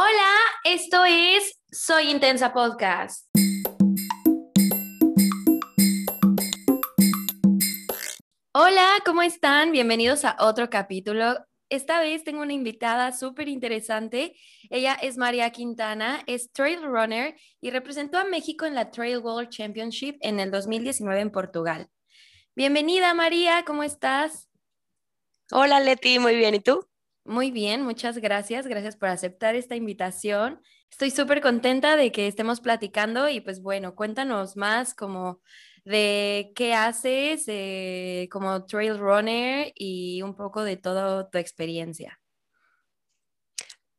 Hola, esto es Soy Intensa Podcast. Hola, ¿cómo están? Bienvenidos a otro capítulo. Esta vez tengo una invitada súper interesante. Ella es María Quintana, es trail runner y representó a México en la Trail World Championship en el 2019 en Portugal. Bienvenida María, ¿cómo estás? Hola Leti, muy bien. ¿Y tú? Muy bien, muchas gracias. Gracias por aceptar esta invitación. Estoy súper contenta de que estemos platicando y pues bueno, cuéntanos más como de qué haces eh, como trail runner y un poco de toda tu experiencia.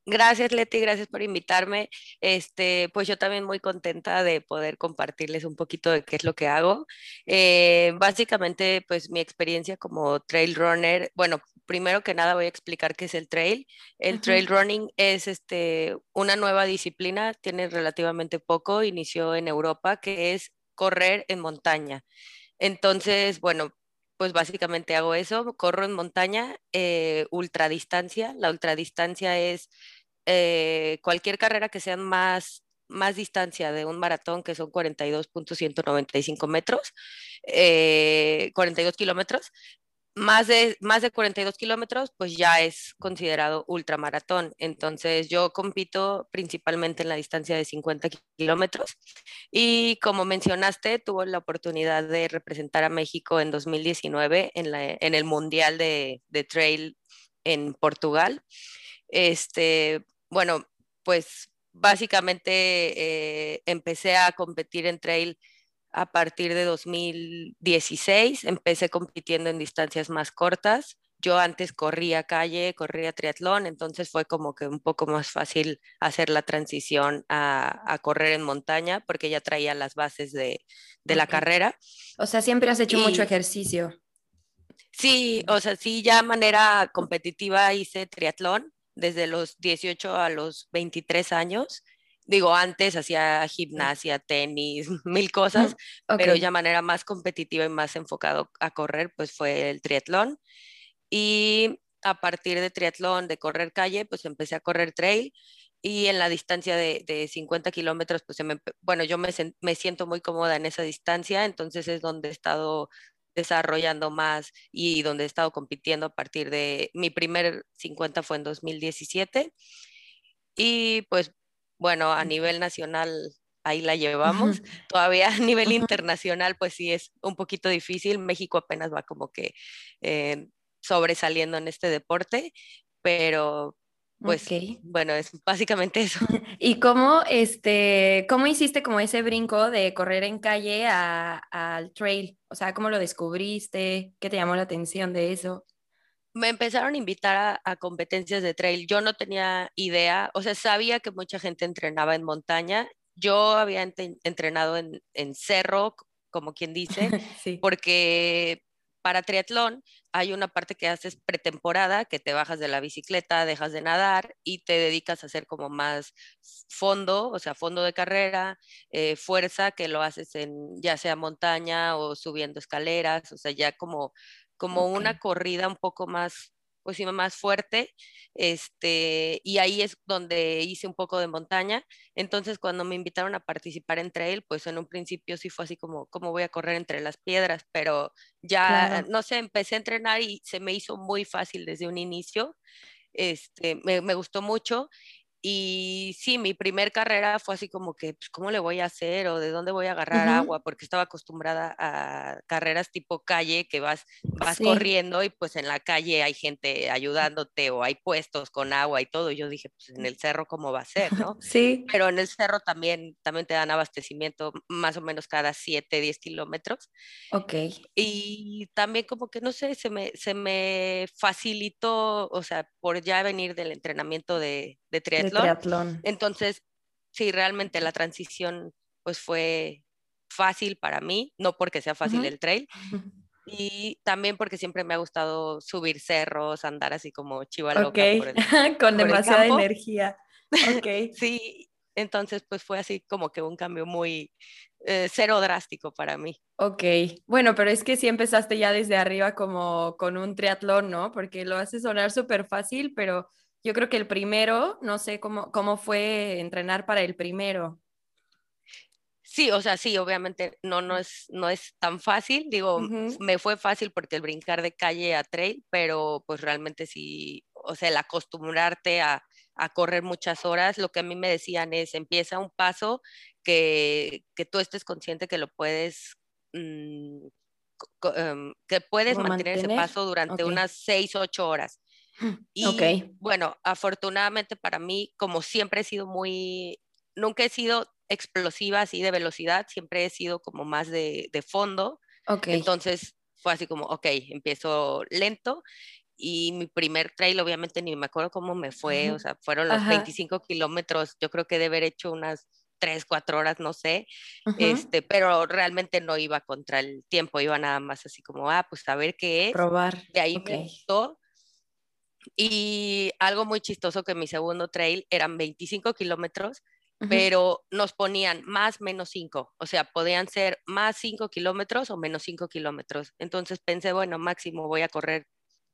Gracias, Leti, gracias por invitarme. Este, pues yo también muy contenta de poder compartirles un poquito de qué es lo que hago. Eh, básicamente, pues mi experiencia como trail runner, bueno, primero que nada voy a explicar qué es el trail. El trail running es este, una nueva disciplina, tiene relativamente poco, inició en Europa, que es correr en montaña. Entonces, bueno, pues básicamente hago eso, corro en montaña, eh, ultradistancia. La ultradistancia es eh, cualquier carrera que sea más, más distancia de un maratón, que son 42.195 metros, 42 eh, kilómetros, más de, más de 42 kilómetros, pues ya es considerado ultramaratón. Entonces yo compito principalmente en la distancia de 50 kilómetros y como mencionaste, tuve la oportunidad de representar a México en 2019 en, la, en el Mundial de, de, Trail en Portugal. Este, bueno, pues básicamente eh, empecé a competir en trail a partir de 2016. Empecé compitiendo en distancias más cortas. Yo antes corría calle, corría triatlón, entonces fue como que un poco más fácil hacer la transición a, correr en montaña porque ya traía las bases de, la carrera. O sea, siempre has hecho mucho ejercicio. Sí, o sea, sí, ya de manera competitiva hice triatlón desde los 18 a los 23 años digo, antes hacía gimnasia, tenis, mil cosas, pero ya manera más competitiva y más enfocado a correr, pues fue el triatlón. Y a partir de triatlón, de correr calle, pues empecé a correr trail y en la distancia de, de 50 kilómetros, pues bueno, yo me, me siento muy cómoda en esa distancia, entonces es donde he estado desarrollando más y donde he estado compitiendo a partir de mi primer 50 fue en 2017 y pues bueno, a nivel nacional ahí la llevamos. Todavía a nivel internacional, pues sí es un poquito difícil. México apenas va como que eh, sobresaliendo en este deporte, pero pues bueno, es básicamente eso. ¿Y cómo, este, cómo hiciste como ese brinco de correr en calle al trail? O sea, ¿cómo lo descubriste? ¿Qué te llamó la atención de eso? Me empezaron a invitar a, competencias de trail. Yo no tenía idea, o sea, sabía que mucha gente entrenaba en montaña. Yo había entrenado en, cerro, como quien dice, porque para triatlón hay una parte que haces pretemporada, que te bajas de la bicicleta, dejas de nadar y te dedicas a hacer como más fondo, o sea, fondo de carrera, eh, fuerza, que lo haces en ya sea montaña o subiendo escaleras, o sea, ya como como una corrida un poco más, pues sí, más fuerte, este, y ahí es donde hice un poco de montaña. Entonces, cuando me invitaron a participar en trail, pues en un principio sí fue así como, ¿cómo voy a correr entre las piedras? Pero ya, no sé, empecé a entrenar y se me hizo muy fácil desde un inicio. Este, me, me gustó mucho y sí, mi primer carrera fue así como que, pues, ¿cómo le voy a hacer o de dónde voy a agarrar agua? Porque estaba acostumbrada a carreras tipo calle que vas, vas corriendo y pues en la calle hay gente ayudándote o hay puestos con agua y todo. yo dije, pues en el cerro, ¿cómo va a ser? ¿no? Sí. Pero en el cerro también, también te dan abastecimiento más o menos cada 7, 10 kilómetros. Ok. Y también como que, no sé, se me, se me facilitó, o sea, por ya venir del entrenamiento de, de triatlón. Entonces, sí, realmente la transición pues fue fácil para mí, no porque sea fácil el trail, y también porque siempre me ha gustado subir cerros, andar así como chiva loca con demasiada energía. Okay. sí, entonces pues fue así como que un cambio muy eh, cero drástico para mí. Ok, bueno, pero es que sí empezaste ya desde arriba como con un triatlón, ¿no? Porque lo hace sonar súper fácil, pero yo creo que el primero, no sé cómo, cómo fue entrenar para el primero. Sí, o sea, sí, obviamente no, no, es, no es tan fácil. Digo, me fue fácil porque el brincar de calle a trail, pero pues realmente sí, o sea, el acostumbrarte a, a correr muchas horas, lo que a mí me decían es, empieza un paso que, que tú estés consciente que lo puedes, mm, em, que puedes mantener, ese paso durante unas seis, ocho horas. Y bueno, afortunadamente para mí, como siempre he sido muy, nunca he sido explosiva así de velocidad, siempre he sido como más de, de fondo. Okay. Entonces fue así como, ok, empiezo lento y mi primer trail obviamente ni me acuerdo cómo me fue, o sea, fueron los 25 kilómetros, yo creo que de haber hecho unas 3, 4 horas, no sé, este, pero realmente no iba contra el tiempo, iba nada más así como, ah, pues a ver qué es. Probar. De ahí me gustó. Y algo muy chistoso que mi segundo trail eran 25 kilómetros, pero nos ponían más, menos 5, o sea, podían ser más 5 kilómetros o menos 5 kilómetros. Entonces pensé, bueno, máximo voy a correr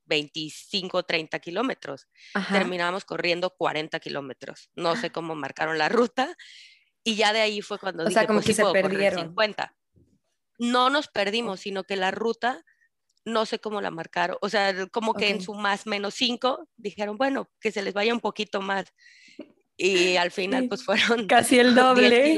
25, 30 kilómetros. Terminamos corriendo 40 kilómetros. No sé cómo marcaron la ruta. Y ya de ahí fue cuando o sea, como pues que se perdieron. 50. No nos perdimos, sino que la ruta no sé cómo la marcaron, o sea, como que en su más menos 5 dijeron, bueno, que se les vaya un poquito más. Y al final pues fueron casi el doble.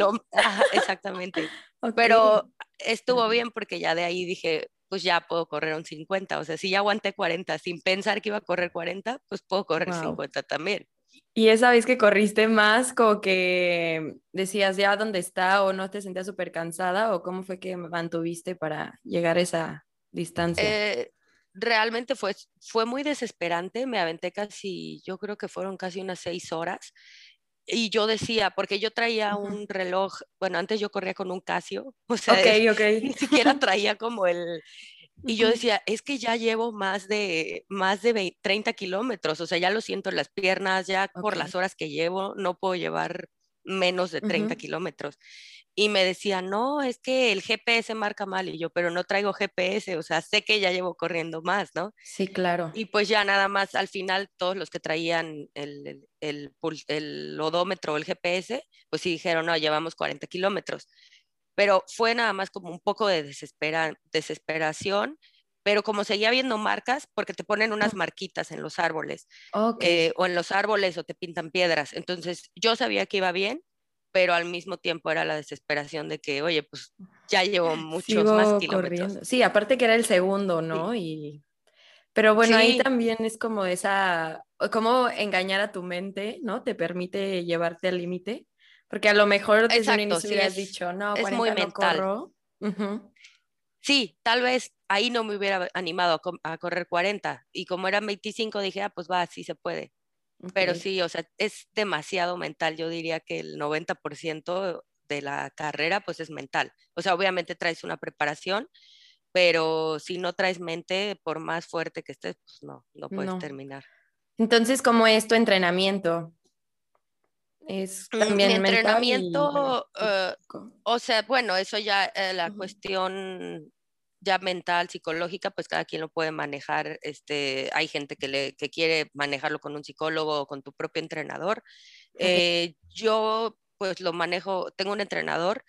exactamente. Pero estuvo bien porque ya de ahí dije, pues ya puedo correr un 50. O sea, si ya aguanté 40 sin pensar que iba a correr 40, pues puedo correr 50 también. Y esa vez que corriste más, como que decías ya dónde está o no te sentías súper cansada o cómo fue que mantuviste para llegar a esa distancia. Eh, realmente fue, fue muy desesperante, me aventé casi, yo creo que fueron casi unas seis horas y yo decía, porque yo traía un reloj, bueno, antes yo corría con un Casio, o sea, ni siquiera traía como el... Y yo decía, es que ya llevo más de, más de 30 kilómetros, o sea, ya lo siento en las piernas, ya por las horas que llevo, no puedo llevar menos de 30 kilómetros y me decía, no, es que el GPS marca mal y yo, pero no traigo GPS, o sea, sé que ya llevo corriendo más, ¿no? Sí, claro. Y pues ya nada más, al final todos los que traían el, el, el, odómetro o el GPS, pues sí dijeron, no, llevamos 40 kilómetros. Pero fue nada más como un poco de desespera, desesperación, pero como seguía viendo marcas, porque te ponen unas marquitas en los árboles, eh, o en los árboles o te pintan piedras. Entonces yo sabía que iba bien, pero al mismo tiempo era la desesperación de que, oye, pues ya llevo muchos más kilómetros. Sí, aparte que era el segundo, ¿no? Y pero bueno, ahí también es como esa, como engañar a tu mente, ¿no? Te permite llevarte al límite, porque a lo mejor desde un inicio hubieras dicho, no, es muy mental. Sí, tal vez ahí no me hubiera animado a, a, correr 40 y como eran 25 dije, ah, pues va, sí se puede. Pero sí, o sea, es demasiado mental. Yo diría que el 90% de la carrera pues es mental. O sea, obviamente traes una preparación, pero si no traes mente, por más fuerte que estés, pues no, no puedes terminar. Entonces, ¿cómo es tu entrenamiento? Es también Mi entrenamiento, eh, o sea, bueno, eso ya eh, la cuestión ya mental, psicológica, pues cada quien lo puede manejar. Este, hay gente que, le, que quiere manejarlo con un psicólogo o con tu propio entrenador. Eh, yo pues lo manejo, tengo un entrenador,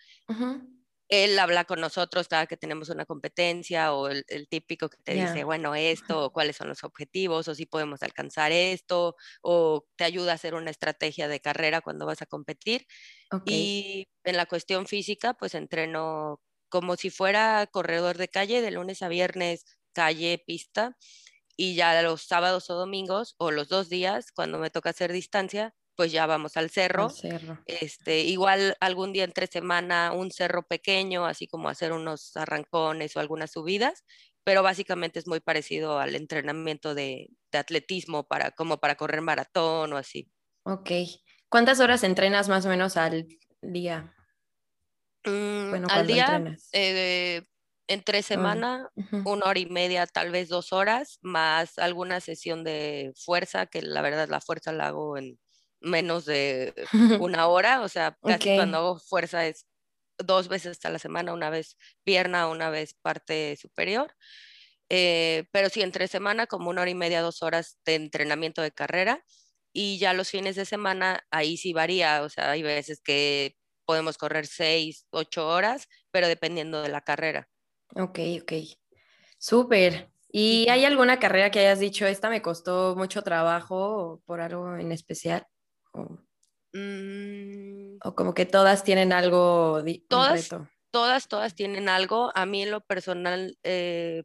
él habla con nosotros cada que tenemos una competencia o el, típico que te dice, bueno, esto, o cuáles son los objetivos, o si podemos alcanzar esto, o te ayuda a hacer una estrategia de carrera cuando vas a competir. Y en la cuestión física, pues entreno como si fuera corredor de calle de lunes a viernes, calle, pista, y ya los sábados o domingos o los dos días, cuando me toca hacer distancia, pues ya vamos al cerro. Este, igual algún día entre semana un cerro pequeño, así como hacer unos arrancones o algunas subidas, pero básicamente es muy parecido al entrenamiento de, de atletismo para, como para correr maratón o así. Ok. ¿Cuántas horas entrenas más o menos al día? Mm, al día, eh, entre semana, una hora y media, tal vez dos horas, más alguna sesión de fuerza, que la verdad la fuerza la hago en menos de una hora, o sea, casi cuando hago fuerza es dos veces a la semana, una vez pierna, una vez parte superior. Eh, pero sí, entre semana como una hora y media, dos horas de entrenamiento de carrera y ya los fines de semana ahí sí varía, o sea, hay veces que podemos correr seis, ocho horas, pero dependiendo de la carrera. Ok, ok. Súper. ¿Y hay alguna carrera que hayas dicho, esta me costó mucho trabajo por algo en especial? O, mm. o como que todas tienen algo, todas, todas, todas tienen algo. A mí en lo personal, eh,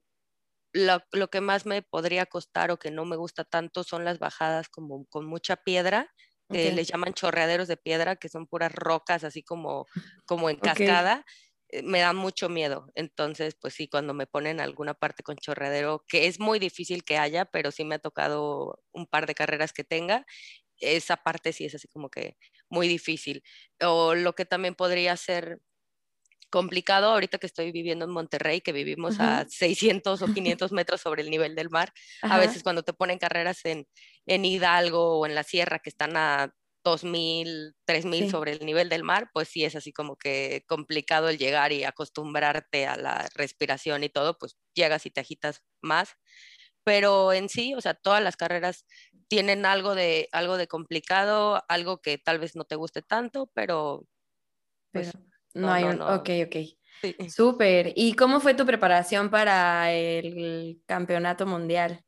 lo, que más me podría costar o que no me gusta tanto son las bajadas como con mucha piedra, que les llaman chorreaderos de piedra, que son puras rocas así como, como en cascada. Eh, me da mucho miedo. Entonces, pues sí, cuando me ponen alguna parte con chorreadero, que es muy difícil que haya, pero sí me ha tocado un par de carreras que tenga, esa parte sí es así como que muy difícil. O lo que también podría ser complicado ahorita que estoy viviendo en Monterrey, que vivimos a 600 o 500 metros sobre el nivel del mar. A veces cuando te ponen carreras en, en Hidalgo o en la sierra que están a 2.000, 3.000 sobre el nivel del mar, pues sí es así como que complicado el llegar y acostumbrarte a la respiración y todo, pues llegas y te agitas más. Pero en sí, o sea, todas las carreras tienen algo de, algo de complicado, algo que tal vez no te guste tanto, pero... Pues, no, hay un... Ok, ok. Súper. ¿Y cómo fue tu preparación para el campeonato mundial?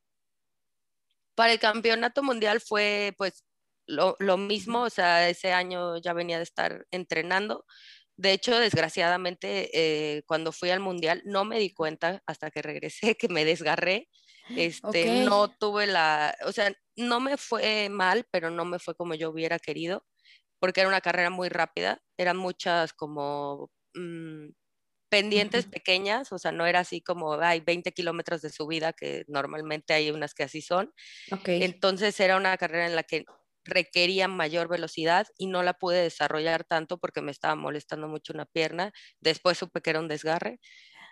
Para el campeonato mundial fue pues lo, lo, mismo, o sea, ese año ya venía de estar entrenando. De hecho, desgraciadamente, eh, cuando fui al mundial no me di cuenta hasta que regresé que me desgarré. Este, no tuve la, o sea, no me fue mal, pero no me fue como yo hubiera querido porque era una carrera muy rápida, eran muchas como mm, pendientes pequeñas, o sea, no era así como hay 20 kilómetros de subida, que normalmente hay unas que así son. Entonces era una carrera en la que requería mayor velocidad y no la pude desarrollar tanto porque me estaba molestando mucho una pierna. Después supe que era un desgarre,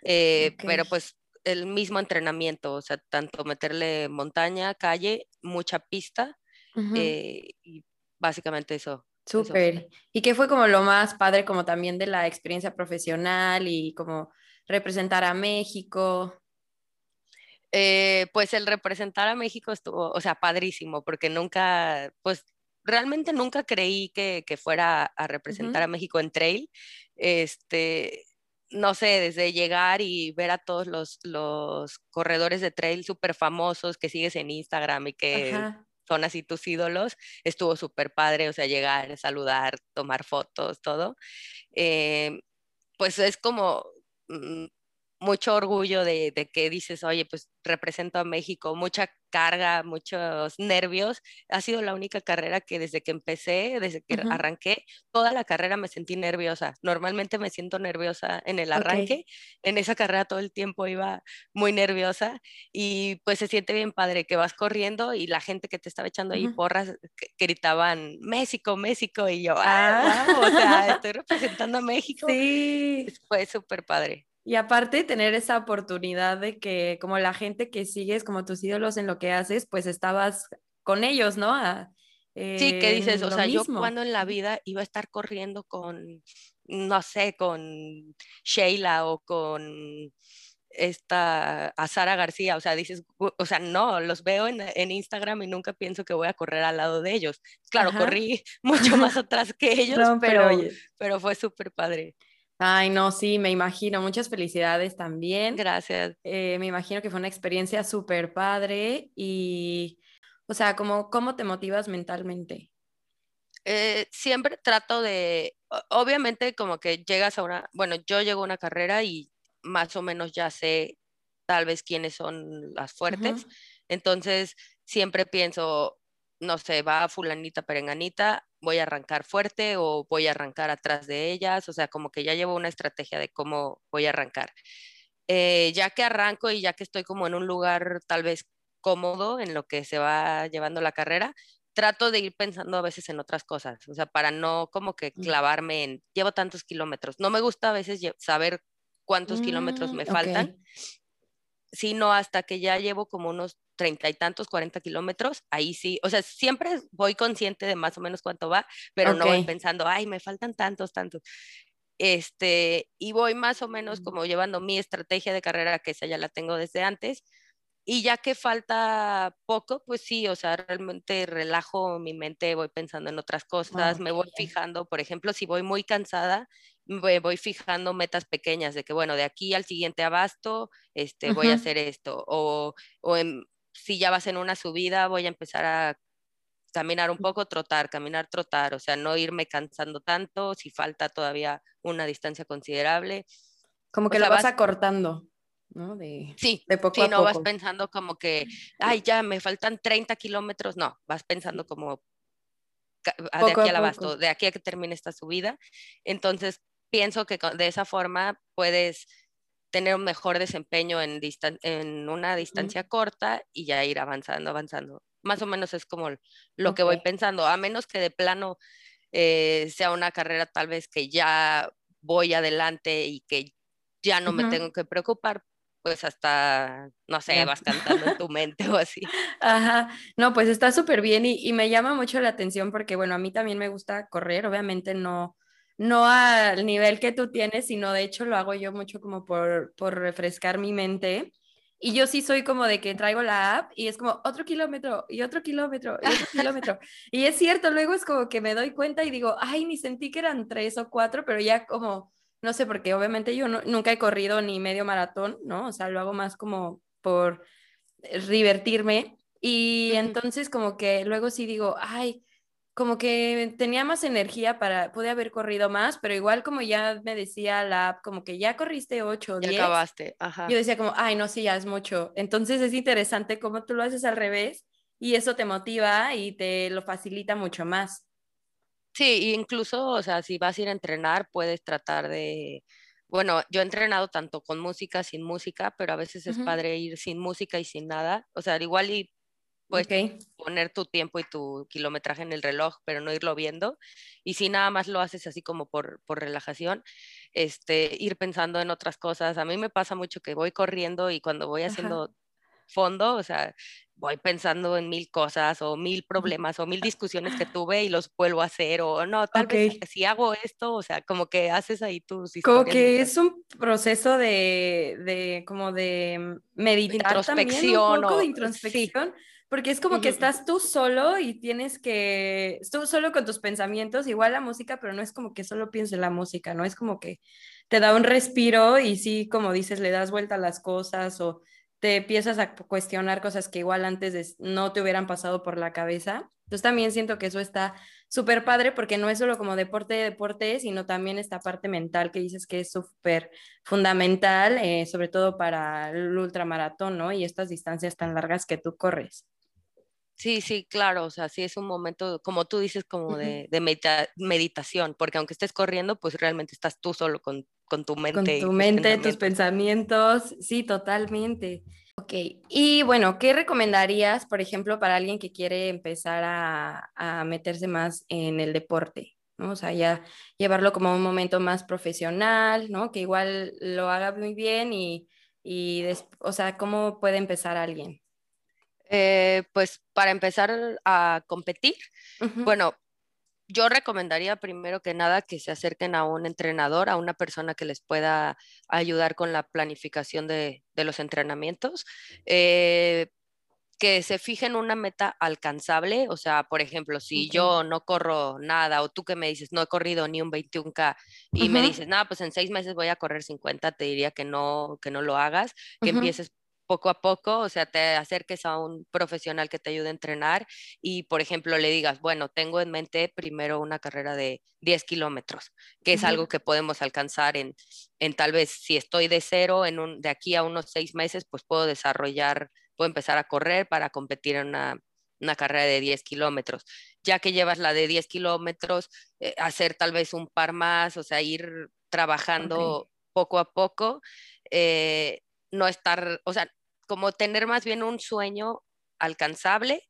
eh, pero pues el mismo entrenamiento, o sea, tanto meterle montaña, calle, mucha pista eh, y básicamente eso Súper. ¿Y qué fue como lo más padre como también de la experiencia profesional y como representar a México? Eh, pues el representar a México estuvo, o sea, padrísimo, porque nunca, pues realmente nunca creí que, fuera a representar a México en trail. Este, no sé, desde llegar y ver a todos los, los corredores de trail súper famosos que sigues en Instagram y que son así tus ídolos, estuvo súper padre, o sea, llegar, saludar, tomar fotos, todo. Eh, pues es como mm, mucho orgullo de, de, que dices, oye, pues represento a México, mucha carga, muchos nervios. Ha sido la única carrera que desde que empecé, desde que arranqué, toda la carrera me sentí nerviosa. Normalmente me siento nerviosa en el arranque. En esa carrera todo el tiempo iba muy nerviosa y pues se siente bien padre que vas corriendo y la gente que te estaba echando ahí porras gritaban México, México y yo, ah, ah. o sea, estoy representando a México. Sí. Fue súper padre. Y aparte tener esa oportunidad de que como la gente que sigues como tus ídolos en lo que haces, pues estabas con ellos, ¿no? sí, que dices, o sea, yo cuando en la vida iba a estar corriendo con, no sé, con Sheila o con esta, a Sara García, o sea, dices, o sea, no, los veo en, en, Instagram y nunca pienso que voy a correr al lado de ellos. Claro, corrí mucho más atrás que ellos, pero, pero fue súper padre. Ay, no, sí, me imagino. Muchas felicidades también. Gracias. Eh, me imagino que fue una experiencia súper padre y, o sea, ¿cómo, ¿cómo te motivas mentalmente? Eh, siempre trato de, obviamente como que llegas a una, bueno, yo llego a una carrera y más o menos ya sé tal vez quiénes son las fuertes, entonces siempre pienso, no sé, va fulanita perenganita, voy a arrancar fuerte o voy a arrancar atrás de ellas, o sea, como que ya llevo una estrategia de cómo voy a arrancar. Eh, ya que arranco y ya que estoy como en un lugar tal vez cómodo en lo que se va llevando la carrera, trato de ir pensando a veces en otras cosas, o sea, para no como que mm. clavarme en, llevo tantos kilómetros. No me gusta a veces saber cuántos kilómetros mm, me faltan, sino hasta que ya llevo como unos treinta y tantos, cuarenta kilómetros, ahí sí, o sea, siempre voy consciente de más o menos cuánto va, pero no voy pensando, ay, me faltan tantos, tantos. Este, y voy más o menos como llevando mi estrategia de carrera, que esa ya la tengo desde antes, y ya que falta poco, pues sí, o sea, realmente relajo mi mente, voy pensando en otras cosas, me voy fijando, por ejemplo, si voy muy cansada, me voy fijando metas pequeñas de que, bueno, de aquí al siguiente abasto, este, voy a hacer esto, o, o si ya vas en una subida, voy a empezar a caminar un poco, trotar, caminar, trotar, o sea, no irme cansando tanto, si falta todavía una distancia considerable. Como que lo vas acortando. ¿no? De, sí, de poco sí, no vas pensando como que, ay, ya me faltan 30 kilómetros, no, vas pensando como de aquí al abasto, de aquí a que termine esta subida. Entonces, pienso que de esa forma puedes tener un mejor desempeño en, en una distancia corta y ya ir avanzando, avanzando. Más o menos es como lo que voy pensando, a menos que de plano eh, sea una carrera tal vez que ya voy adelante y que ya no me tengo que preocupar, pues hasta, no sé, vas cantando en tu mente o así. Ajá, no, pues está súper bien y, y, me llama mucho la atención porque, bueno, a mí también me gusta correr, obviamente no, no al nivel que tú tienes, sino de hecho lo hago yo mucho como por, por refrescar mi mente. Y yo sí soy como de que traigo la app y es como otro kilómetro y otro kilómetro y otro kilómetro. Y es cierto, luego es como que me doy cuenta y digo, ay, ni sentí que eran tres o cuatro, pero ya como no sé, porque obviamente yo nunca he corrido ni medio maratón, ¿no? O sea, lo hago más como por divertirme. Y entonces como que luego sí digo, ay, como que tenía más energía para, pude haber corrido más, pero igual como ya me decía la app, como que ya corriste 8 o 10. Ya acabaste, ajá. Yo decía como, ay, no, sí, ya es mucho. Entonces es interesante cómo tú lo haces al revés y eso te motiva y te lo facilita mucho más. Sí, incluso, o sea, si vas a ir a entrenar, puedes tratar de, bueno, yo he entrenado tanto con música, sin música, pero a veces es padre ir sin música y sin nada. O sea, igual y puedes poner tu tiempo y tu kilometraje en el reloj, pero no irlo viendo. Y si nada más lo haces así como por, por relajación, este, ir pensando en otras cosas. A mí me pasa mucho que voy corriendo y cuando voy haciendo fondo, o sea, voy pensando en mil cosas o mil problemas o mil discusiones que tuve y los vuelvo a hacer o no, tal vez si hago esto, o sea, como que haces ahí tus historias. Como que es un proceso de, de como de meditar introspección también, un poco de introspección. Porque es como que estás tú solo y tienes que, tú solo con tus pensamientos, igual la música, pero no es como que solo pienses en la música, ¿no? Es como que te da un respiro y sí, como dices, le das vuelta a las cosas o te empiezas a cuestionar cosas que igual antes no te hubieran pasado por la cabeza. Entonces también siento que eso está súper padre porque no es solo como deporte de deporte, sino también esta parte mental que dices que es súper fundamental, eh, sobre todo para el ultramaratón, ¿no? Y estas distancias tan largas que tú corres. Sí, sí, claro, o sea, sí es un momento, como tú dices, como de, meditación, porque aunque estés corriendo, pues realmente estás tú solo con, tu mente. Con tu mente, tus pensamientos, sí, totalmente. Ok, y bueno, ¿qué recomendarías, por ejemplo, para alguien que quiere empezar a, meterse más en el deporte? ¿no? O sea, ya llevarlo como un momento más profesional, ¿no? Que igual lo haga muy bien y, y o sea, ¿cómo puede empezar alguien? Eh, pues para empezar a competir, bueno, yo recomendaría primero que nada que se acerquen a un entrenador, a una persona que les pueda ayudar con la planificación de, los entrenamientos. Eh, que se fijen una meta alcanzable, o sea, por ejemplo, si yo no corro nada o tú que me dices, no he corrido ni un 21K y me dices, nada, pues en seis meses voy a correr 50, te diría que no, que no lo hagas, que empieces poco a poco, o sea, te acerques a un profesional que te ayude a entrenar y, por ejemplo, le digas, bueno, tengo en mente primero una carrera de 10 kilómetros, que es algo que podemos alcanzar en, en tal vez, si estoy de cero, en un, de aquí a unos seis meses, pues puedo desarrollar, puedo empezar a correr para competir en una, una carrera de 10 kilómetros. Ya que llevas la de 10 kilómetros, eh, hacer tal vez un par más, o sea, ir trabajando poco a poco. Eh, no estar, o sea, como tener más bien un sueño alcanzable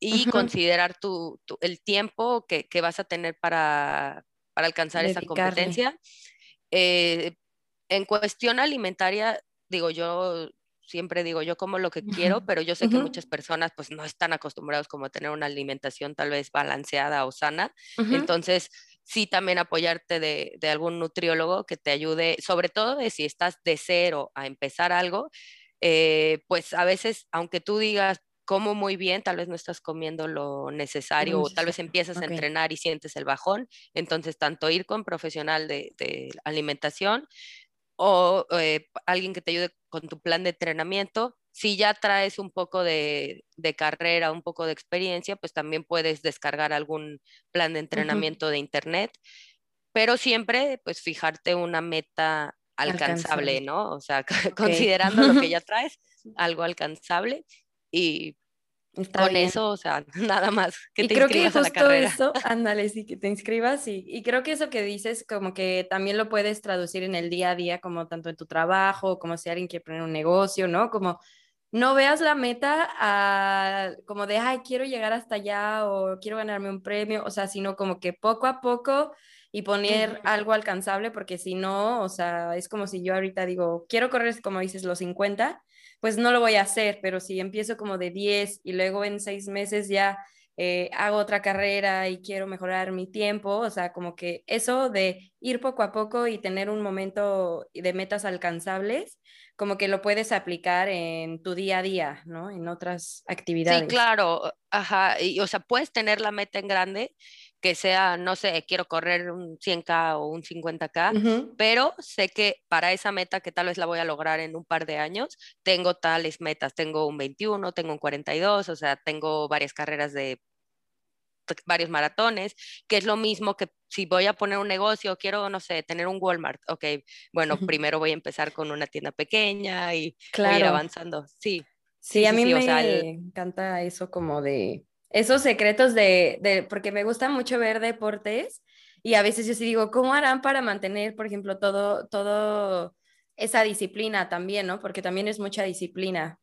y considerar tu, el tiempo que, vas a tener para, alcanzar esa competencia. Eh, en cuestión alimentaria, digo yo, siempre digo yo como lo que quiero, pero yo sé que muchas personas pues no están acostumbrados como a tener una alimentación tal vez balanceada o sana. Entonces, sí también apoyarte de, algún nutriólogo que te ayude, sobre todo de si estás de cero a empezar algo, eh, pues a veces, aunque tú digas, como muy bien, tal vez no estás comiendo lo necesario, o tal vez empiezas a entrenar y sientes el bajón. Entonces, tanto ir con profesional de, alimentación o eh, alguien que te ayude con tu plan de entrenamiento. Si ya traes un poco de, carrera, un poco de experiencia, pues también puedes descargar algún plan de entrenamiento de internet, pero siempre pues fijarte una meta alcanzable, ¿no? O sea, considerando lo que ya traes, algo alcanzable y con eso, o sea, nada más que y te creo que justo eso, ándale, sí, que te inscribas y, y creo que eso que dices como que también lo puedes traducir en el día a día, como tanto en tu trabajo, como si alguien quiere poner un negocio, ¿no? Como no veas la meta a, como de, ay, quiero llegar hasta allá o quiero ganarme un premio, o sea, sino como que poco a poco y poner algo alcanzable, porque si no, o sea, es como si yo ahorita digo, quiero correr, como dices, los 50 pues no lo voy a hacer, pero si empiezo como de 10 y luego en seis meses ya eh, hago otra carrera y quiero mejorar mi tiempo, o sea, como que eso de ir poco a poco y tener un momento de metas alcanzables, como que lo puedes aplicar en tu día a día, ¿no? En otras actividades. Sí, claro, ajá, y, o sea, puedes tener la meta en grande, que sea, no sé, quiero correr un 100K o un 50K, pero sé que para esa meta, que tal vez la voy a lograr en un par de años, tengo tales metas, tengo un 21, tengo un 42, o sea, tengo varias carreras de varios maratones, que es lo mismo que si voy a poner un negocio, quiero, no sé, tener un Walmart, ok, bueno, primero voy a empezar con una tienda pequeña y voy a ir avanzando, sí. Sí, a mí me encanta eso como de esos secretos de, porque me gusta mucho ver deportes y a veces yo sí digo, ¿cómo harán para mantener, por ejemplo, todo, todo esa disciplina también, ¿no? Porque también es mucha disciplina.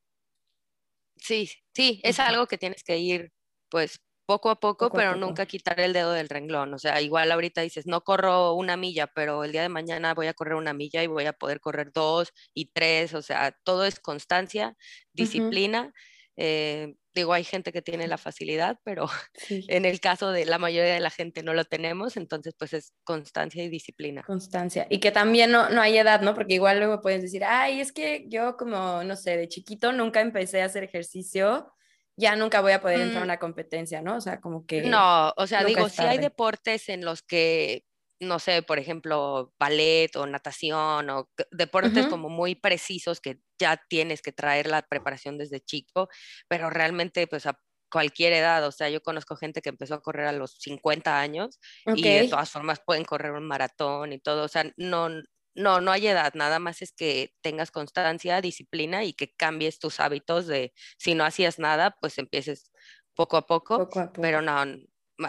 Sí, sí, es algo que tienes que ir, pues, poco a poco, pero nunca quitar el dedo del renglón. O sea, igual ahorita dices, no corro una milla, pero el día de mañana voy a correr una milla y voy a poder correr dos y tres. O sea, todo es constancia, disciplina. Eh, digo, hay gente que tiene la facilidad, pero en el caso de la mayoría de la gente no lo tenemos, entonces pues es constancia y disciplina. Constancia. Y que también no, no hay edad, ¿no? Porque igual luego puedes decir, ay, es que yo como, no sé, de chiquito nunca empecé a hacer ejercicio, ya nunca voy a poder entrar a mm. una competencia, ¿no? O sea, como que... No, o sea, digo, si hay deportes en los que no sé, por ejemplo, ballet o natación o deportes como muy precisos que ya tienes que traer la preparación desde chico, pero realmente pues a cualquier edad, o sea, yo conozco gente que empezó a correr a los 50 años y de todas formas pueden correr un maratón y todo, o sea, no, no, no hay edad, nada más es que tengas constancia, disciplina y que cambies tus hábitos de si no hacías nada, pues empieces poco a poco, poco, a poco. pero no,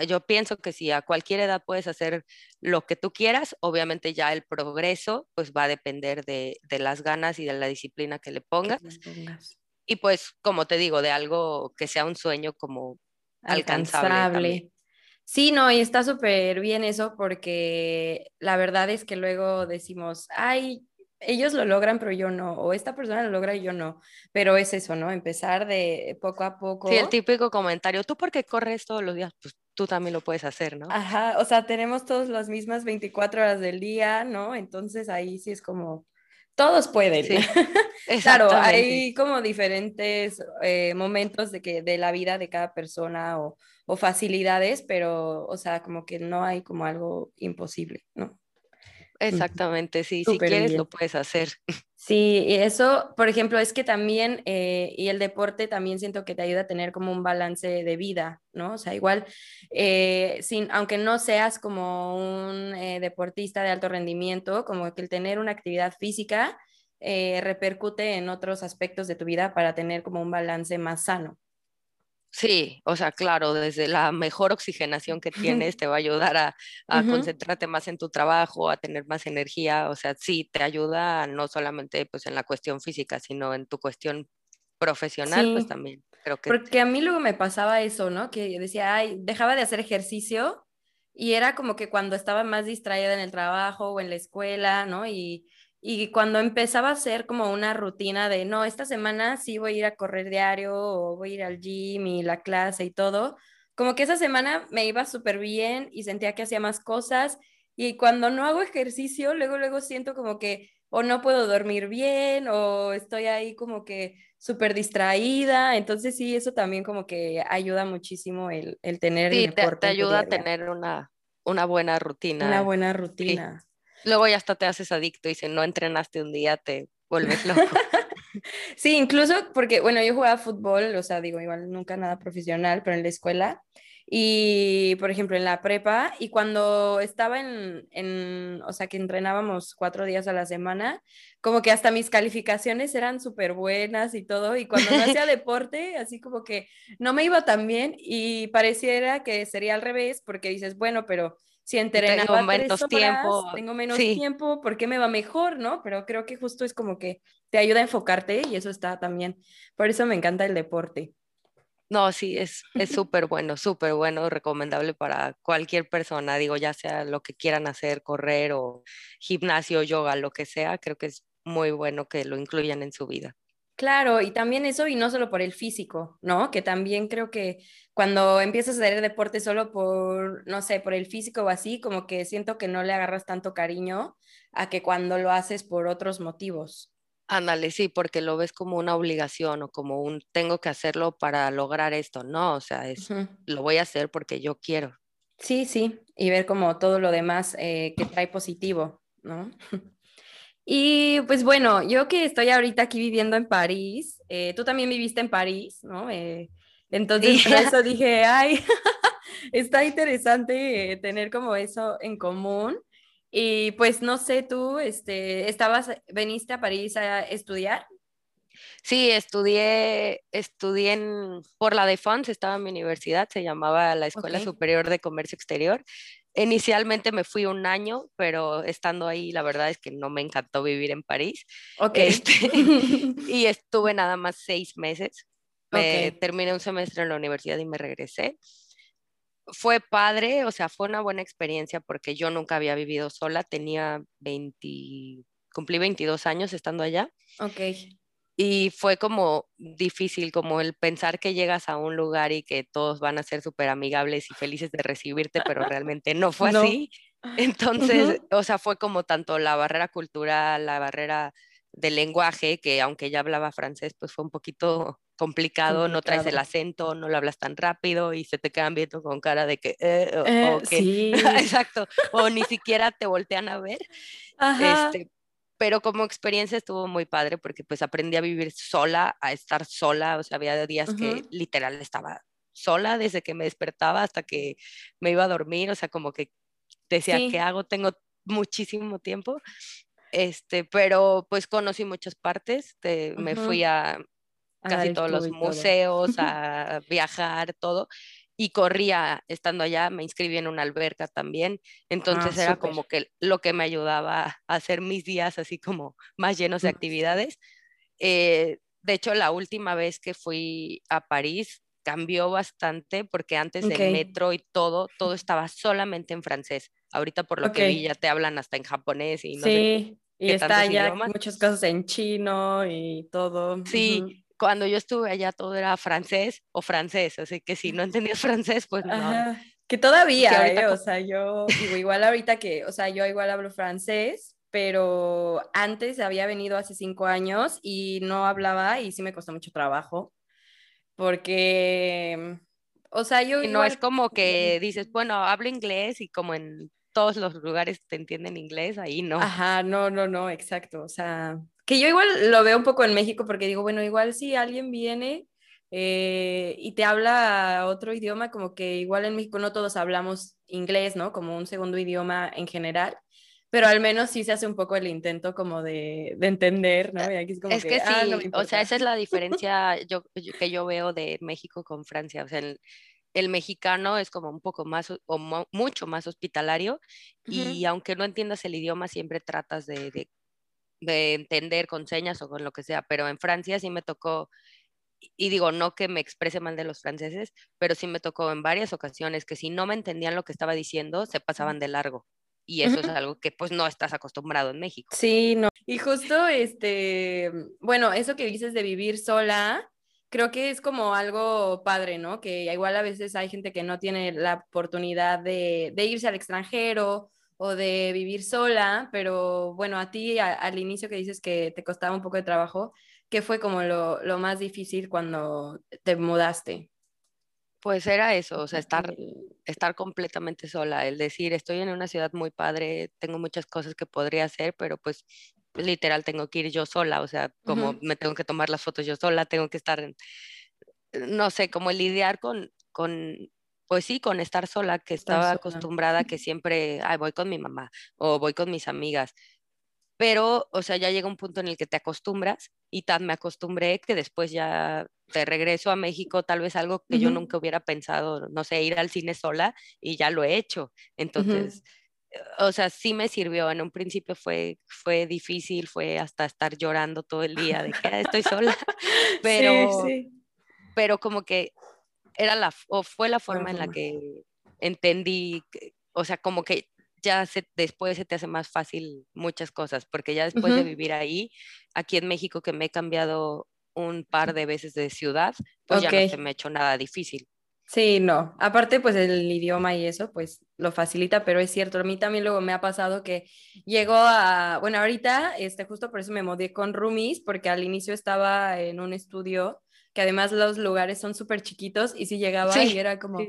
yo pienso que si a cualquier edad puedes hacer lo que tú quieras, obviamente ya el progreso pues va a depender de, las ganas y de la disciplina que le pongas. Y pues, como te digo, de algo que sea un sueño como alcanzable. Sí, no, y está súper bien eso porque la verdad es que luego decimos, ay, ellos lo logran, pero yo no, o esta persona lo logra y yo no, pero es eso, ¿no? Empezar de poco a poco. Sí, el típico comentario, ¿tú por qué corres todos los días? Pues tú también lo puedes hacer, ¿no? Ajá, o sea, tenemos todas las mismas 24 horas del día, ¿no? Entonces ahí sí es como, todos pueden. Sí, claro, hay como diferentes eh, momentos de, que, de la vida de cada persona o, o facilidades, pero, o sea, como que no hay como algo imposible, ¿no? Exactamente, sí, si quieres lo puedes hacer. Sí, y eso, por ejemplo, es que también, eh, y el deporte también siento que te ayuda a tener como un balance de vida, ¿no? O sea, igual, eh, sin, aunque no seas como un eh, deportista de alto rendimiento, como que el tener una actividad física repercute en otros aspectos de tu vida para tener como un balance más sano. Sí, o sea, claro, desde la mejor oxigenación que tienes te va a ayudar a, concentrarte más en tu trabajo, a tener más energía, o sea, sí, te ayuda no solamente pues en la cuestión física, sino en tu cuestión profesional, pues también. Creo que... Porque a mí luego me pasaba eso, ¿no? Que decía, ay, dejaba de hacer ejercicio y era como que cuando estaba más distraída en el trabajo o en la escuela, ¿no? Y y cuando empezaba a hacer como una rutina de, no, esta semana sí voy a ir a correr diario o voy a ir al gym y la clase y todo, como que esa semana me iba súper bien y sentía que hacía más cosas. Y cuando no hago ejercicio, luego, luego siento como que o no puedo dormir bien o estoy ahí como que súper distraída. Entonces sí, eso también como que ayuda muchísimo el, el tener Sí, el te, ayuda a tener una, una buena Una rutina. buena Sí. Luego ya hasta te haces adicto y si no entrenaste un día te vuelves loco. Sí, incluso porque, bueno, yo jugaba fútbol, o sea, digo, igual nunca nada profesional, pero en la escuela. Y, por ejemplo, en la prepa, y cuando estaba en, en, o sea, que entrenábamos cuatro días a la semana, como que hasta mis calificaciones eran súper buenas y todo, y cuando no hacía deporte, así como que no me iba tan bien y pareciera que sería al revés, porque dices, bueno, pero si Tengo entrenaba tres menos horas, tiempo. tengo menos Sí, tiempo, ¿por qué me va mejor, no? Pero creo que justo es como que te ayuda a enfocarte y eso está también. Por eso me encanta el deporte. no, sí, es es súper bueno, súper bueno, recomendable para cualquier persona, digo, ya sea lo que quieran hacer, correr o gimnasio, yoga, lo que sea, creo que es muy bueno que lo incluyan en su vida. Claro, y también eso, y no solo por el físico, ¿no? Que también creo que cuando empiezas a hacer deporte solo por, no sé, por el físico o así, como que siento que no le agarras tanto cariño a que cuando lo haces por otros motivos. Ándale, sí, porque lo ves como una obligación o como un tengo que hacerlo para lograr esto. No, o sea, es lo voy a hacer porque yo quiero. Sí, sí, y ver como todo lo demás eh, que trae positivo, ¿no? Y pues bueno, yo que estoy ahorita aquí viviendo en París, eh, tú también viviste en París, ¿no? Eh, entonces por eso dije, ay, está interesante eh, tener como eso en común. Y pues no sé, tú, este, estabas, veniste a París a estudiar. Sí, estudié, estudié en, por la Défense, estaba en mi universidad, se llamaba la Escuela. Superior de Comercio Exterior. Inicialmente me fui un año, pero estando ahí, la verdad es que no me encantó vivir en París. Ok. Este, y estuve nada más seis meses. Me Ok. terminé un semestre en la universidad y me regresé. Fue padre, o sea, fue una buena experiencia porque yo nunca había vivido sola, tenía 20, cumplí 22 años estando allá. Ok. Y fue como difícil, como el pensar que llegas a un lugar y que todos van a ser súper amigables y felices de recibirte, pero realmente no fue No. así. Entonces, Ujú. o sea, fue como tanto la barrera cultural, la barrera del lenguaje, que aunque ya hablaba francés, pues fue un poquito complicado, no traes el acento, no lo hablas tan rápido y se te quedan viendo con cara de que, eh, o, Eh, o que, sí. exacto, o ni siquiera te voltean a ver. Ajá. Este, pero como experiencia estuvo muy padre porque pues aprendí a vivir sola, a estar sola, o sea, había días que Ujú. literal estaba sola desde que me despertaba hasta que me iba a dormir, o sea, como que decía, ¿qué Sí. hago? Tengo muchísimo tiempo, este, pero pues conocí muchas partes, te- me fui a A casi el todos los y todo. museos, a viajar, todo, y corría estando allá, me inscribí en una alberca también, Ah, entonces era súper. como que lo que me ayudaba a hacer mis días así como más llenos de Más. actividades. Eh, de hecho, la última vez que fui a París cambió bastante porque antes el Ok. metro y todo, todo estaba solamente en francés. Ahorita por lo Ok. que vi ya te hablan hasta en japonés y no sé Sí, y qué está ya idiomas. muchas cosas en chino y todo. Sí, cuando yo estuve allá todo era francés o francés, así que si no entendías francés, pues no. Ajá. Que todavía, ahorita ¿eh? O sea, yo digo, igual ahorita que, o sea, yo igual hablo francés, pero antes había venido hace cinco años y no hablaba y sí me costó mucho trabajo, porque, o sea, yo y no es igual... como que dices, bueno, hablo inglés y como en todos los lugares te entienden inglés, ahí no. Ajá, no, no, no, exacto. O sea, que yo igual lo veo un poco en México porque digo, bueno, igual si alguien viene eh, y te habla otro idioma, como que igual en México no todos hablamos inglés, ¿no? Como un segundo idioma en general, pero al menos sí se hace un poco el intento como de, de entender, ¿no? Y aquí es como Es que, que ah, no sí, o sea, esa es la diferencia yo, yo- que yo veo de México con Francia. O sea, el, el mexicano es como un poco más o mo- mucho más hospitalario y aunque no entiendas el idioma, siempre tratas de, de, de entender con señas o con lo que sea. Pero en Francia sí me tocó, y digo, no que me exprese mal de los franceses, pero sí me tocó en varias ocasiones que si no me entendían lo que estaba diciendo, se pasaban de largo. Y eso es algo que pues no estás acostumbrado en México. Sí, no. Y justo, este, bueno, eso que dices de vivir sola, creo que es como algo padre, ¿no? Que igual a veces hay gente que no tiene la oportunidad de, de irse al extranjero o de vivir sola, pero bueno, a ti al inicio que dices que te costaba un poco de trabajo, ¿qué fue como lo, lo más difícil cuando te mudaste? Pues era eso, o sea, estar, estar completamente sola, el decir, estoy en una ciudad muy padre, tengo muchas cosas que podría hacer, pero pues literal tengo que ir yo sola, o sea, como me tengo que tomar las fotos yo sola, tengo que estar, en, no sé, como lidiar con, con, pues sí, con estar sola, que estaba acostumbrada que siempre, ay, voy con mi mamá o voy con mis amigas, pero, o sea, ya llega un punto en el que te acostumbras y tan me acostumbré que después ya te regreso a México, tal vez algo que yo nunca hubiera pensado, no sé, ir al cine sola y ya lo he hecho. Entonces, o sea, sí me sirvió. En un principio fue, fue difícil, fue hasta estar llorando todo el día de que ah, estoy sola, pero, pero como que era la, o fue la forma en la que entendí, o sea, como que ya se, después se te hace más fácil muchas cosas, porque ya después de vivir ahí, aquí en México que me he cambiado un par de veces de ciudad, pues ya no se me ha hecho nada difícil. Sí, no. Aparte, pues el idioma y eso, pues lo facilita, pero es cierto, a mí también luego me ha pasado que llegó a, bueno, ahorita, este, justo por eso me mudé con roomies, porque al inicio estaba en un estudio que además los lugares son súper chiquitos y si llegaba y era como,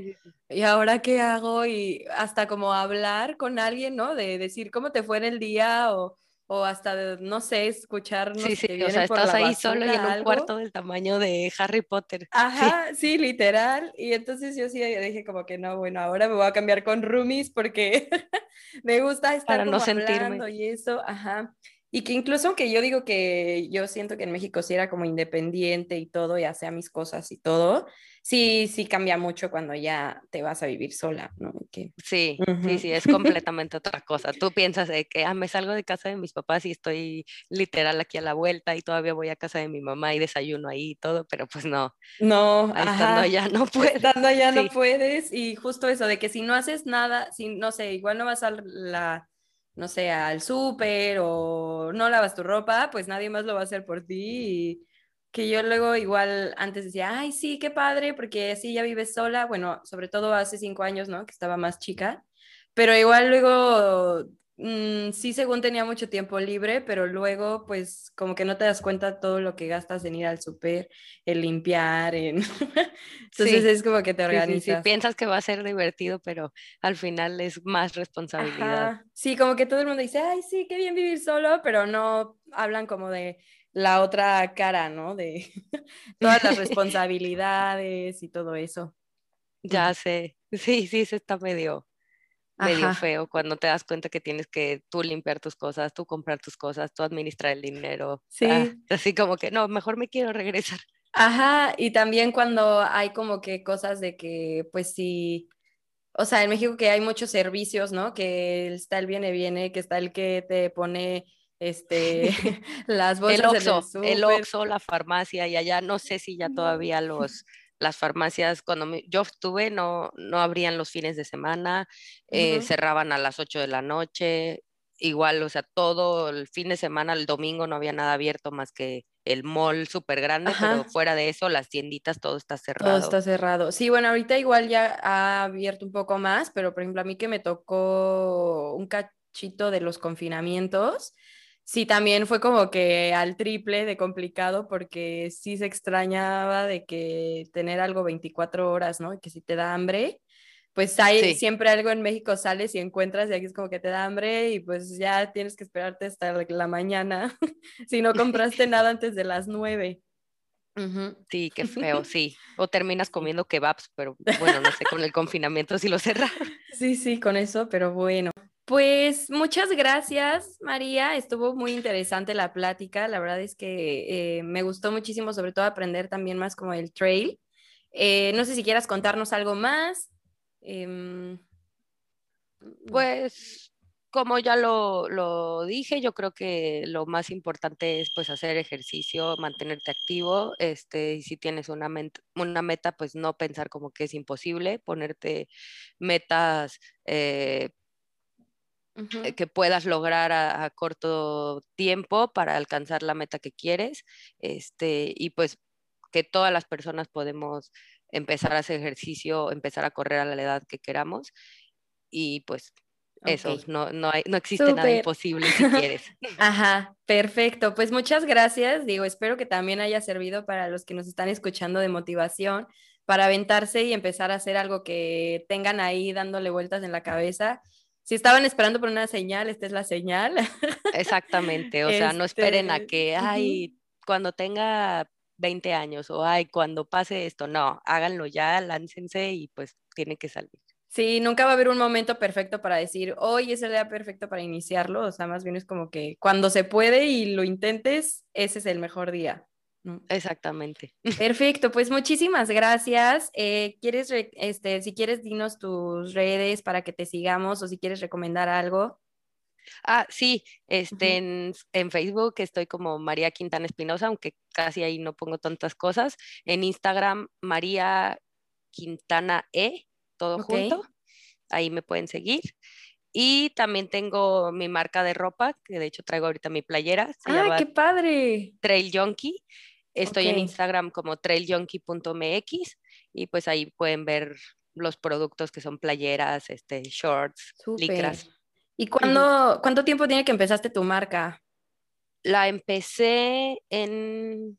¿y ahora qué hago? Y hasta como hablar con alguien, ¿no? De decir cómo te fue en el día o, o hasta, no sé, escuchar. sí, sí, o sea, estás ahí solo y en un cuarto del tamaño de Harry Potter. Ajá, sí. literal. Y entonces yo sí dije como que no, bueno, ahora me voy a cambiar con roomies porque me gusta estar Para no sentirme. y eso, ajá. Y que incluso aunque yo digo que yo siento que en México sí era como independiente y todo, y hacía mis cosas y todo, sí, sí cambia mucho cuando ya te vas a vivir sola, ¿no? Que... Sí, sí, sí, es completamente otra cosa. Tú piensas de que ah, me salgo de casa de mis papás y estoy literal aquí a la vuelta y todavía voy a casa de mi mamá y desayuno ahí y todo, pero pues no. No, estando allá no puedes. Estando allá no puedes y justo eso de que si no haces nada, si no sé, igual no vas a la no sé, al súper o no lavas tu ropa, pues nadie más lo va a hacer por ti. Y que yo luego igual antes decía, ay, sí, qué padre, porque así ya vives sola. Bueno, sobre todo hace cinco años, ¿no? Que estaba más chica. Pero igual luego Mm, sí, según tenía mucho tiempo libre, pero luego, pues, como que no te das cuenta todo lo que gastas en ir al súper, en limpiar, en... Entonces es como que te organizas. Sí, Piensas que va a ser divertido, pero al final es más responsabilidad. Sí, como que todo el mundo dice, ay, sí, qué bien vivir solo, pero no hablan como de la otra cara, ¿no? De todas las responsabilidades y todo eso. Ya sé, sí, sí, se está medio medio feo cuando te das cuenta que tienes que tú limpiar tus cosas, tú comprar tus cosas, tú administrar el dinero. Ah, sí. así como que no, mejor me quiero regresar. Ajá, y también cuando hay como que cosas de que, pues sí, o sea, en México que hay muchos servicios, ¿no? Que está el viene, viene, que está el que te pone este, las bolsas el Oxxo, el Oxxo, la farmacia y allá no sé si ya todavía los las farmacias, cuando yo estuve, no, no abrían los fines de semana, eh, cerraban a las 8 de la noche, igual, o sea, todo el fin de semana, el domingo no había nada abierto más que el mall súper grande, pero fuera de eso, las tienditas, todo está cerrado. Todo está cerrado. Sí, bueno, ahorita igual ya ha abierto un poco más, pero por ejemplo, a mí que me tocó un cachito de los confinamientos, sí, también fue como que al triple de complicado porque sí se extrañaba de que tener algo 24 horas, ¿no? Que si te da hambre, pues hay siempre algo en México sales y encuentras y aquí es como que te da hambre y pues ya tienes que esperarte hasta la mañana si no compraste nada antes de las nueve. Sí, qué feo, sí. O terminas comiendo kebabs, pero bueno, no sé, con el confinamiento si lo cerraron. Sí, sí, con eso, pero bueno. Pues muchas gracias, María. Estuvo muy interesante la plática. La verdad es que eh, me gustó muchísimo, sobre todo aprender también más como el trail. Eh, no sé si quieras contarnos algo más. Em, pues como ya lo, dije, yo creo que lo más importante es pues hacer ejercicio, mantenerte activo, este, y si tienes una, una meta, pues no pensar como que es imposible, ponerte metas eh, eh, que puedas lograr a, corto tiempo para alcanzar la meta que quieres. Este, y pues que todas las personas podemos empezar a hacer ejercicio, empezar a correr a la edad que queramos. Y pues Eso, no, no, hay, no existe nada imposible si quieres. Ajá, perfecto. Pues muchas gracias. Digo, espero que también haya servido para los que nos están escuchando de motivación para aventarse y empezar a hacer algo que tengan ahí dándole vueltas en la cabeza. Si estaban esperando por una señal, esta es la señal. Exactamente, o sea, no esperen a este, que, ay, cuando tenga 20 años o ay, cuando pase esto, no, háganlo ya, láncense y pues tiene que salir. Sí, nunca va a haber un momento perfecto para decir, hoy es el día perfecto para iniciarlo, o sea, más bien es como que cuando se puede y lo intentes, ese es el mejor día. Exactamente. Perfecto, pues muchísimas gracias. Eh, ¿Quieres, este, si quieres, dinos tus redes para que te sigamos o si quieres recomendar algo? Ah, sí, este, en, Facebook estoy como María Quintana Espinosa, aunque casi ahí no pongo tantas cosas. En Instagram, María Quintana E, todo junto. Ahí me pueden seguir. Y también tengo mi marca de ropa, que de hecho traigo ahorita mi playera. ¡Ah, qué padre! Trail Junkie. Estoy en Instagram como trailjunkie.mx y pues ahí pueden ver los productos que son playeras, este, shorts, licras. ¿Y cuándo, cuánto tiempo tiene que empezaste tu marca? La empecé en,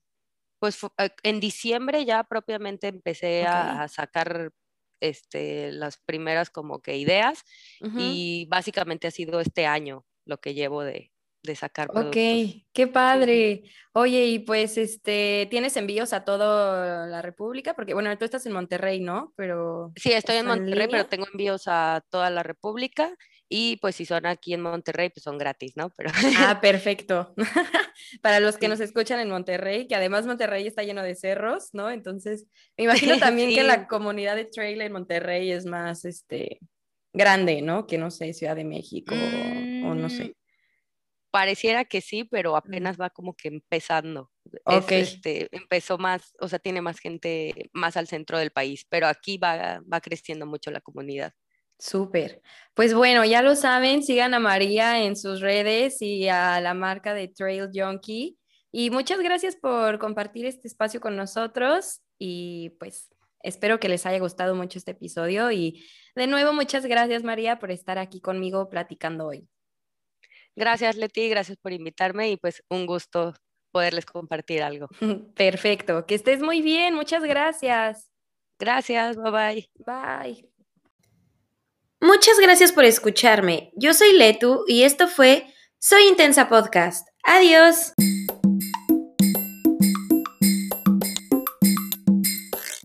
pues eh, en diciembre ya propiamente empecé a, sacar este, las primeras como que ideas y básicamente ha sido este año lo que llevo de, de sacar productos. Ok, qué padre. Oye, y pues este, ¿tienes envíos a toda la República? Porque bueno, tú estás en Monterrey, ¿no? Pero Sí, estoy en Monterrey, pero tengo envíos a toda la República y pues si son aquí en Monterrey, pues son gratis, ¿no? Pero... Ah, perfecto. Para los que nos escuchan en Monterrey, que además Monterrey está lleno de cerros, ¿no? Entonces, me imagino también que la comunidad de trail en Monterrey es más, este, grande, ¿no? Que no sé, Ciudad de México o no sé. Pareciera que sí, pero apenas va como que empezando. Ok. este, empezó más, o sea, tiene más gente más al centro del país, pero aquí va, va creciendo mucho la comunidad. Súper. Pues bueno, ya lo saben, sigan a María en sus redes y a la marca de Trail Junkie. Y muchas gracias por compartir este espacio con nosotros y pues espero que les haya gustado mucho este episodio y de nuevo muchas gracias María por estar aquí conmigo platicando hoy. Gracias, Leti, gracias por invitarme y pues un gusto poderles compartir algo. Perfecto, que estés muy bien, muchas gracias. Gracias, bye bye. Bye. Muchas gracias por escucharme. Yo soy Letu y esto fue Soy Intensa Podcast. Adiós.